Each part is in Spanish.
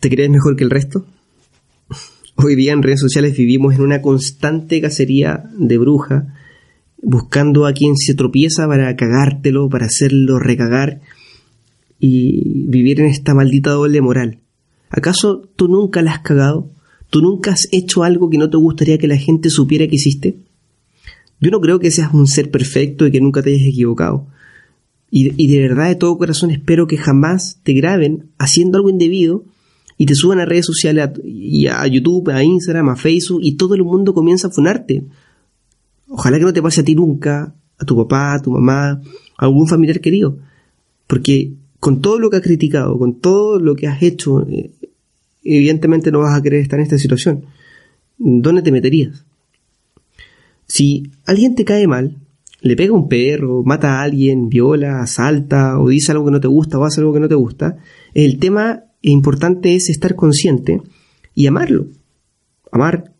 ¿Te crees mejor que el resto? Hoy día en redes sociales vivimos en una constante cacería de bruja, buscando a quien se tropieza para cagártelo, para hacerlo recagar y vivir en esta maldita doble moral. ¿Acaso tú nunca la has cagado? ¿Tú nunca has hecho algo que no te gustaría que la gente supiera que hiciste? Yo no creo que seas un ser perfecto y que nunca te hayas equivocado. Y, de verdad, de todo corazón, espero que jamás te graben haciendo algo indebido y te suban a redes sociales, a, y a YouTube, a Instagram, a Facebook, y todo el mundo comienza a funarte. Ojalá que no te pase a ti nunca, a tu papá, a tu mamá, a algún familiar querido. Porque con todo lo que has criticado, con todo lo que has hecho, eh, evidentemente no vas a querer estar en esta situación. ¿Dónde te meterías? Si alguien te cae mal, le pega un perro, mata a alguien, viola, asalta o dice algo que no te gusta o hace algo que no te gusta, el tema importante es estar consciente y amarlo. Amar.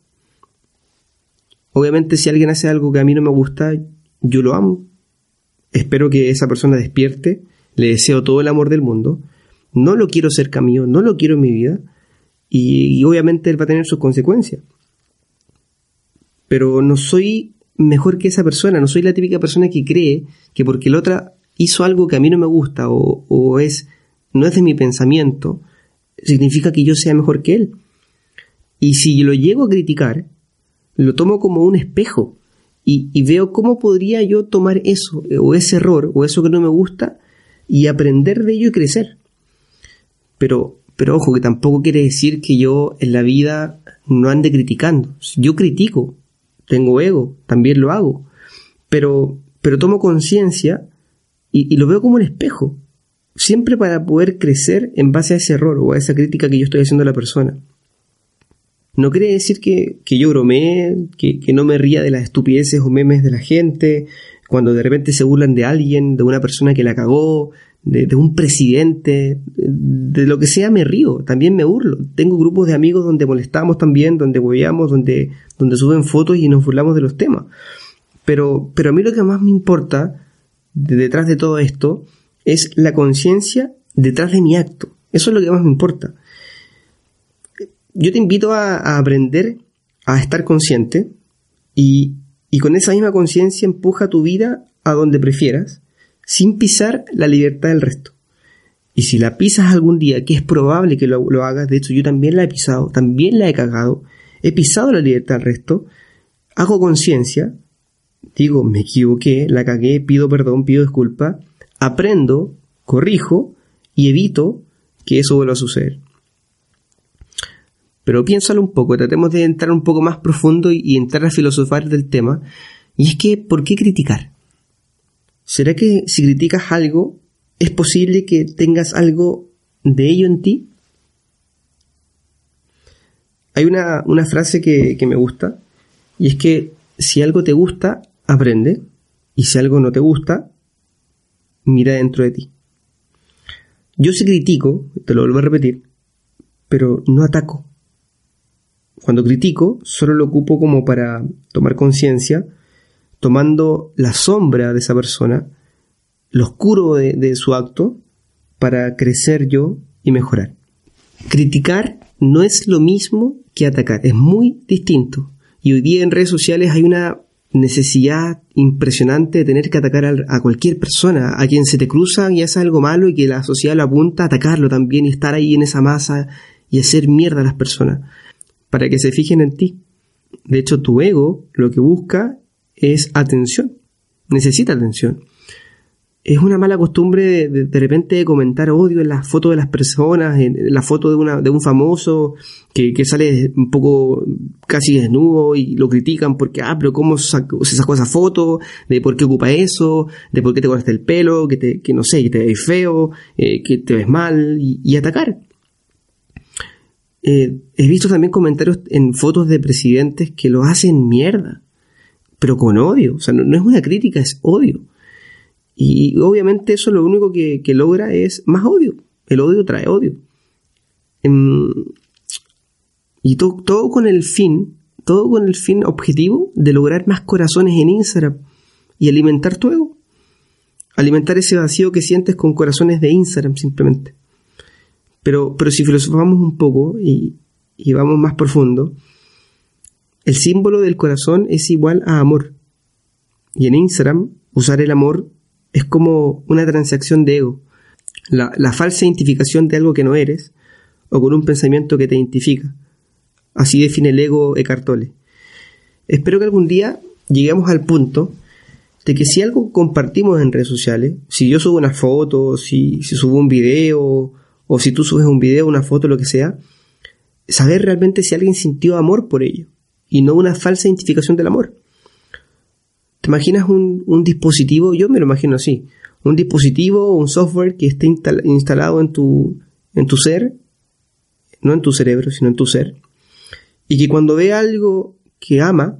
Obviamente si alguien hace algo que a mí no me gusta, yo lo amo. Espero que esa persona despierte le deseo todo el amor del mundo, no lo quiero cerca mío, no lo quiero en mi vida, y, obviamente él va a tener sus consecuencias. Pero no soy mejor que esa persona, no soy la típica persona que cree que porque la otra hizo algo que a mí no me gusta o, o es no es de mi pensamiento, significa que yo sea mejor que él. Y si lo llego a criticar, lo tomo como un espejo y, y, veo cómo podría yo tomar eso o ese error o eso que no me gusta y aprender de ello y crecer. Pero, pero ojo, que tampoco quiere decir que yo en la vida no ande criticando. Yo critico, tengo ego, también lo hago. Pero, pero tomo conciencia y, lo veo como un espejo. Siempre para poder crecer en base a ese error o a esa crítica que yo estoy haciendo a la persona. No quiere decir que, que yo bromee, que, que, no me ría de las estupideces o memes de la gente, cuando de repente se burlan de alguien, de una persona que la cagó, de, un presidente, de lo que sea me río, también me burlo. Tengo grupos de amigos donde molestamos también, donde hueveamos, donde, donde suben fotos y nos burlamos de los temas. Pero, pero a mí lo que más me importa detrás de todo esto es la conciencia detrás de mi acto. Eso es lo que más me importa. Yo te invito a, aprender a estar consciente y, y con esa misma conciencia empuja tu vida a donde prefieras, sin pisar la libertad del resto. Y si la pisas algún día, que es probable que lo, hagas, de hecho yo también la he pisado, también la he cagado, he pisado la libertad del resto, hago conciencia, digo, me equivoqué, la cagué, pido perdón, pido disculpa, aprendo, corrijo y evito que eso vuelva a suceder. Pero piénsalo un poco, tratemos de entrar un poco más profundo y, entrar a filosofar del tema. Y es que, ¿por qué criticar? ¿Será que si criticas algo, es posible que tengas algo de ello en ti? Hay una, frase que, que, me gusta, y es que si algo te gusta, aprende, y si algo no te gusta, mira dentro de ti. Yo sí critico, te lo vuelvo a repetir, pero no ataco. Cuando critico, solo lo ocupo como para tomar conciencia, tomando la sombra de esa persona, lo oscuro de, su acto, para crecer yo y mejorar. Criticar no es lo mismo que atacar, es muy distinto. Y hoy día en redes sociales hay una necesidad impresionante de tener que atacar a cualquier persona, a quien se te cruza y hace algo malo y que la sociedad lo apunta, a atacarlo también y estar ahí en esa masa y hacer mierda a las personas para que se fijen en ti. De hecho, tu ego lo que busca es atención, necesita atención. Es una mala costumbre de, repente comentar odio en las fotos de las personas, en la foto de, una, de un famoso que, sale un poco casi desnudo y lo critican porque, ah, pero ¿cómo se sacó esa foto? ¿De por qué ocupa eso? ¿De por qué te cortaste el pelo? Que, te, que no sé, que te ves feo, eh, que te ves mal y atacar. Eh, he visto también comentarios en fotos de presidentes que lo hacen mierda, pero con odio. O sea, no, es una crítica, es odio. Y obviamente eso lo único que, logra es más odio. El odio trae odio. Em, y todo con el fin, todo con el fin objetivo de lograr más corazones en Instagram y alimentar tu ego. Alimentar ese vacío que sientes con corazones de Instagram simplemente. Pero, pero si filosofamos un poco y, y vamos más profundo, el símbolo del corazón es igual a amor. Y en Instagram, usar el amor es como una transacción de ego, la, falsa identificación de algo que no eres o con un pensamiento que te identifica. Así define el ego Eckhart Tolle. Espero que algún día lleguemos al punto de que si algo compartimos en redes sociales, si yo subo una foto, si, si subo un video, o si tú subes un video, una foto, lo que sea, saber realmente si alguien sintió amor por ello y no una falsa identificación del amor. ¿Te imaginas un, un dispositivo? Yo me lo imagino así. Un dispositivo o un software que esté instalado en tu, en tu ser, no en tu cerebro, sino en tu ser, y que cuando ve algo que ama,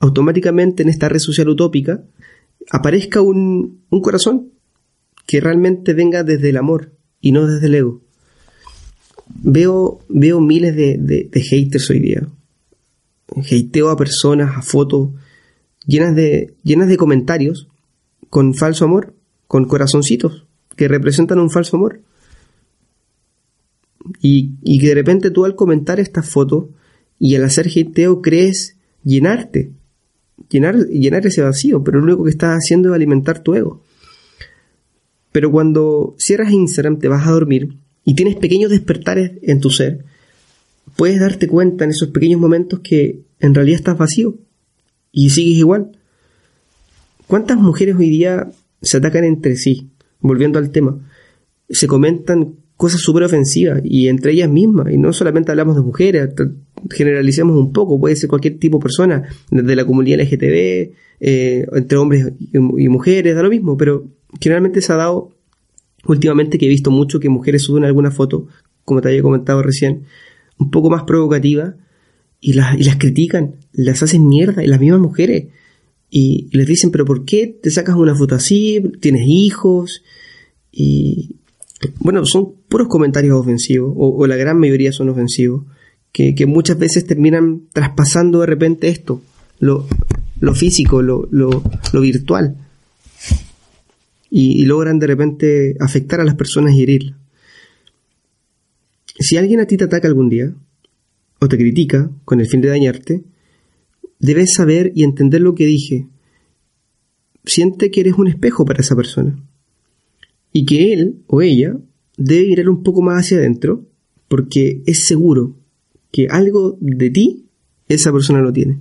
automáticamente en esta red social utópica, aparezca un, un corazón que realmente venga desde el amor y no desde el ego. Veo, veo miles de, de, haters hoy día. Hateo a personas, a fotos, llenas de, llenas de comentarios con falso amor, con corazoncitos que representan un falso amor. Y, y que de repente tú al comentar estas fotos y al hacer hateo crees llenarte, llenar, llenar ese vacío, pero lo único que estás haciendo es alimentar tu ego. Pero cuando cierras Instagram, te vas a dormir y tienes pequeños despertares en tu ser, puedes darte cuenta en esos pequeños momentos que en realidad estás vacío y sigues igual. ¿Cuántas mujeres hoy día se atacan entre sí? Volviendo al tema, se comentan cosas súper ofensivas y entre ellas mismas, y no solamente hablamos de mujeres, generalicemos un poco, puede ser cualquier tipo de persona, desde la comunidad LGTB, eh, entre hombres y, y, mujeres, da lo mismo, pero generalmente se ha dado últimamente que he visto mucho que mujeres suben alguna foto, como te había comentado recién, un poco más provocativa y las, y las critican, las hacen mierda, y las mismas mujeres. Y, les dicen, pero ¿por qué te sacas una foto así? ¿Tienes hijos? Y bueno, son puros comentarios ofensivos, o, la gran mayoría son ofensivos, que, que, muchas veces terminan traspasando de repente esto, lo, lo físico, lo, lo, lo virtual y, logran de repente afectar a las personas y herirlas. Si alguien a ti te ataca algún día, o te critica con el fin de dañarte, debes saber y entender lo que dije. Siente que eres un espejo para esa persona. Y que él o ella debe mirar un poco más hacia adentro porque es seguro que algo de ti esa persona lo tiene.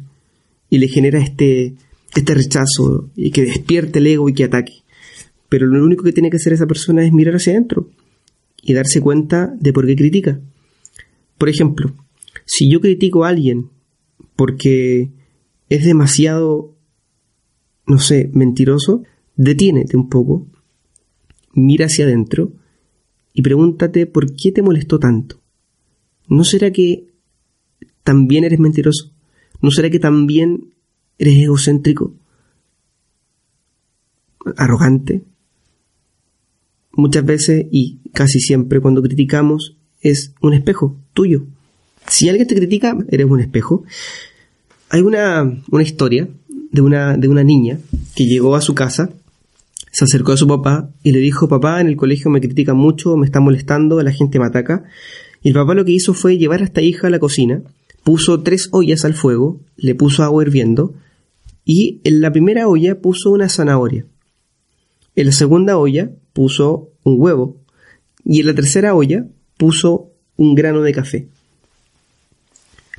Y le genera este, este rechazo y que despierte el ego y que ataque. Pero lo único que tiene que hacer esa persona es mirar hacia adentro y darse cuenta de por qué critica. Por ejemplo, si yo critico a alguien porque es demasiado, no sé, mentiroso, detíenete un poco, mira hacia adentro y pregúntate por qué te molestó tanto. ¿No será que también eres mentiroso? ¿No será que también eres egocéntrico? ¿Arrogante? muchas veces y casi siempre cuando criticamos es un espejo tuyo. Si alguien te critica, eres un espejo. Hay una, una historia de una, de una niña que llegó a su casa, se acercó a su papá y le dijo, papá, en el colegio me critican mucho, me está molestando, la gente me ataca. Y el papá lo que hizo fue llevar a esta hija a la cocina, puso tres ollas al fuego, le puso agua hirviendo y en la primera olla puso una zanahoria. En la segunda olla puso un huevo y en la tercera olla puso un grano de café.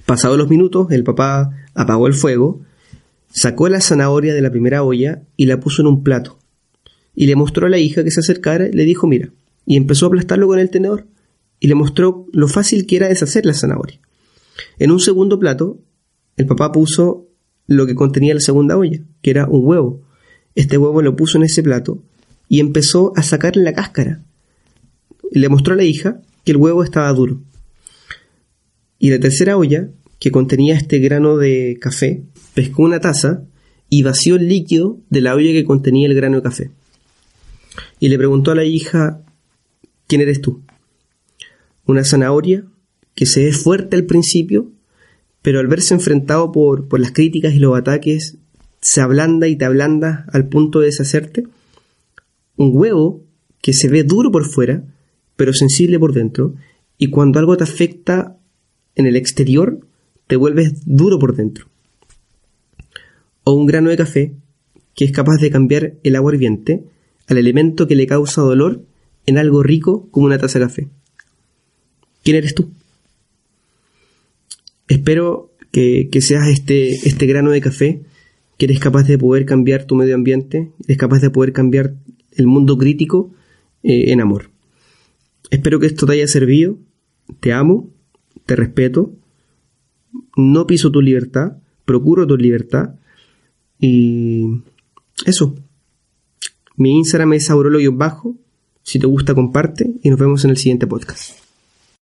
Pasados los minutos, el papá apagó el fuego, sacó la zanahoria de la primera olla y la puso en un plato. Y le mostró a la hija que se acercara le dijo, mira, y empezó a aplastarlo con el tenedor y le mostró lo fácil que era deshacer la zanahoria. En un segundo plato, el papá puso lo que contenía la segunda olla, que era un huevo. Este huevo lo puso en ese plato y empezó a sacarle la cáscara. Le mostró a la hija que el huevo estaba duro. Y la tercera olla, que contenía este grano de café, pescó una taza y vació el líquido de la olla que contenía el grano de café. Y le preguntó a la hija, ¿quién eres tú? Una zanahoria que se ve fuerte al principio, pero al verse enfrentado por, por las críticas y los ataques, se ablanda y te ablanda al punto de deshacerte un huevo que se ve duro por fuera, pero sensible por dentro, Y cuando algo te afecta en el exterior, te vuelves duro por dentro. O un grano de café que es capaz de cambiar el agua hirviente al elemento que le causa dolor en algo rico como una taza de café. ¿Quién eres tú? Espero que, seas este, este grano de café que eres capaz de poder cambiar tu medio ambiente, eres capaz de poder cambiar el mundo crítico eh, en amor. Espero que esto te haya servido. Te amo, te respeto, no piso tu libertad, procuro tu libertad y eso. Mi Instagram es aurolo bajo. Si te gusta, comparte y nos vemos en el siguiente podcast.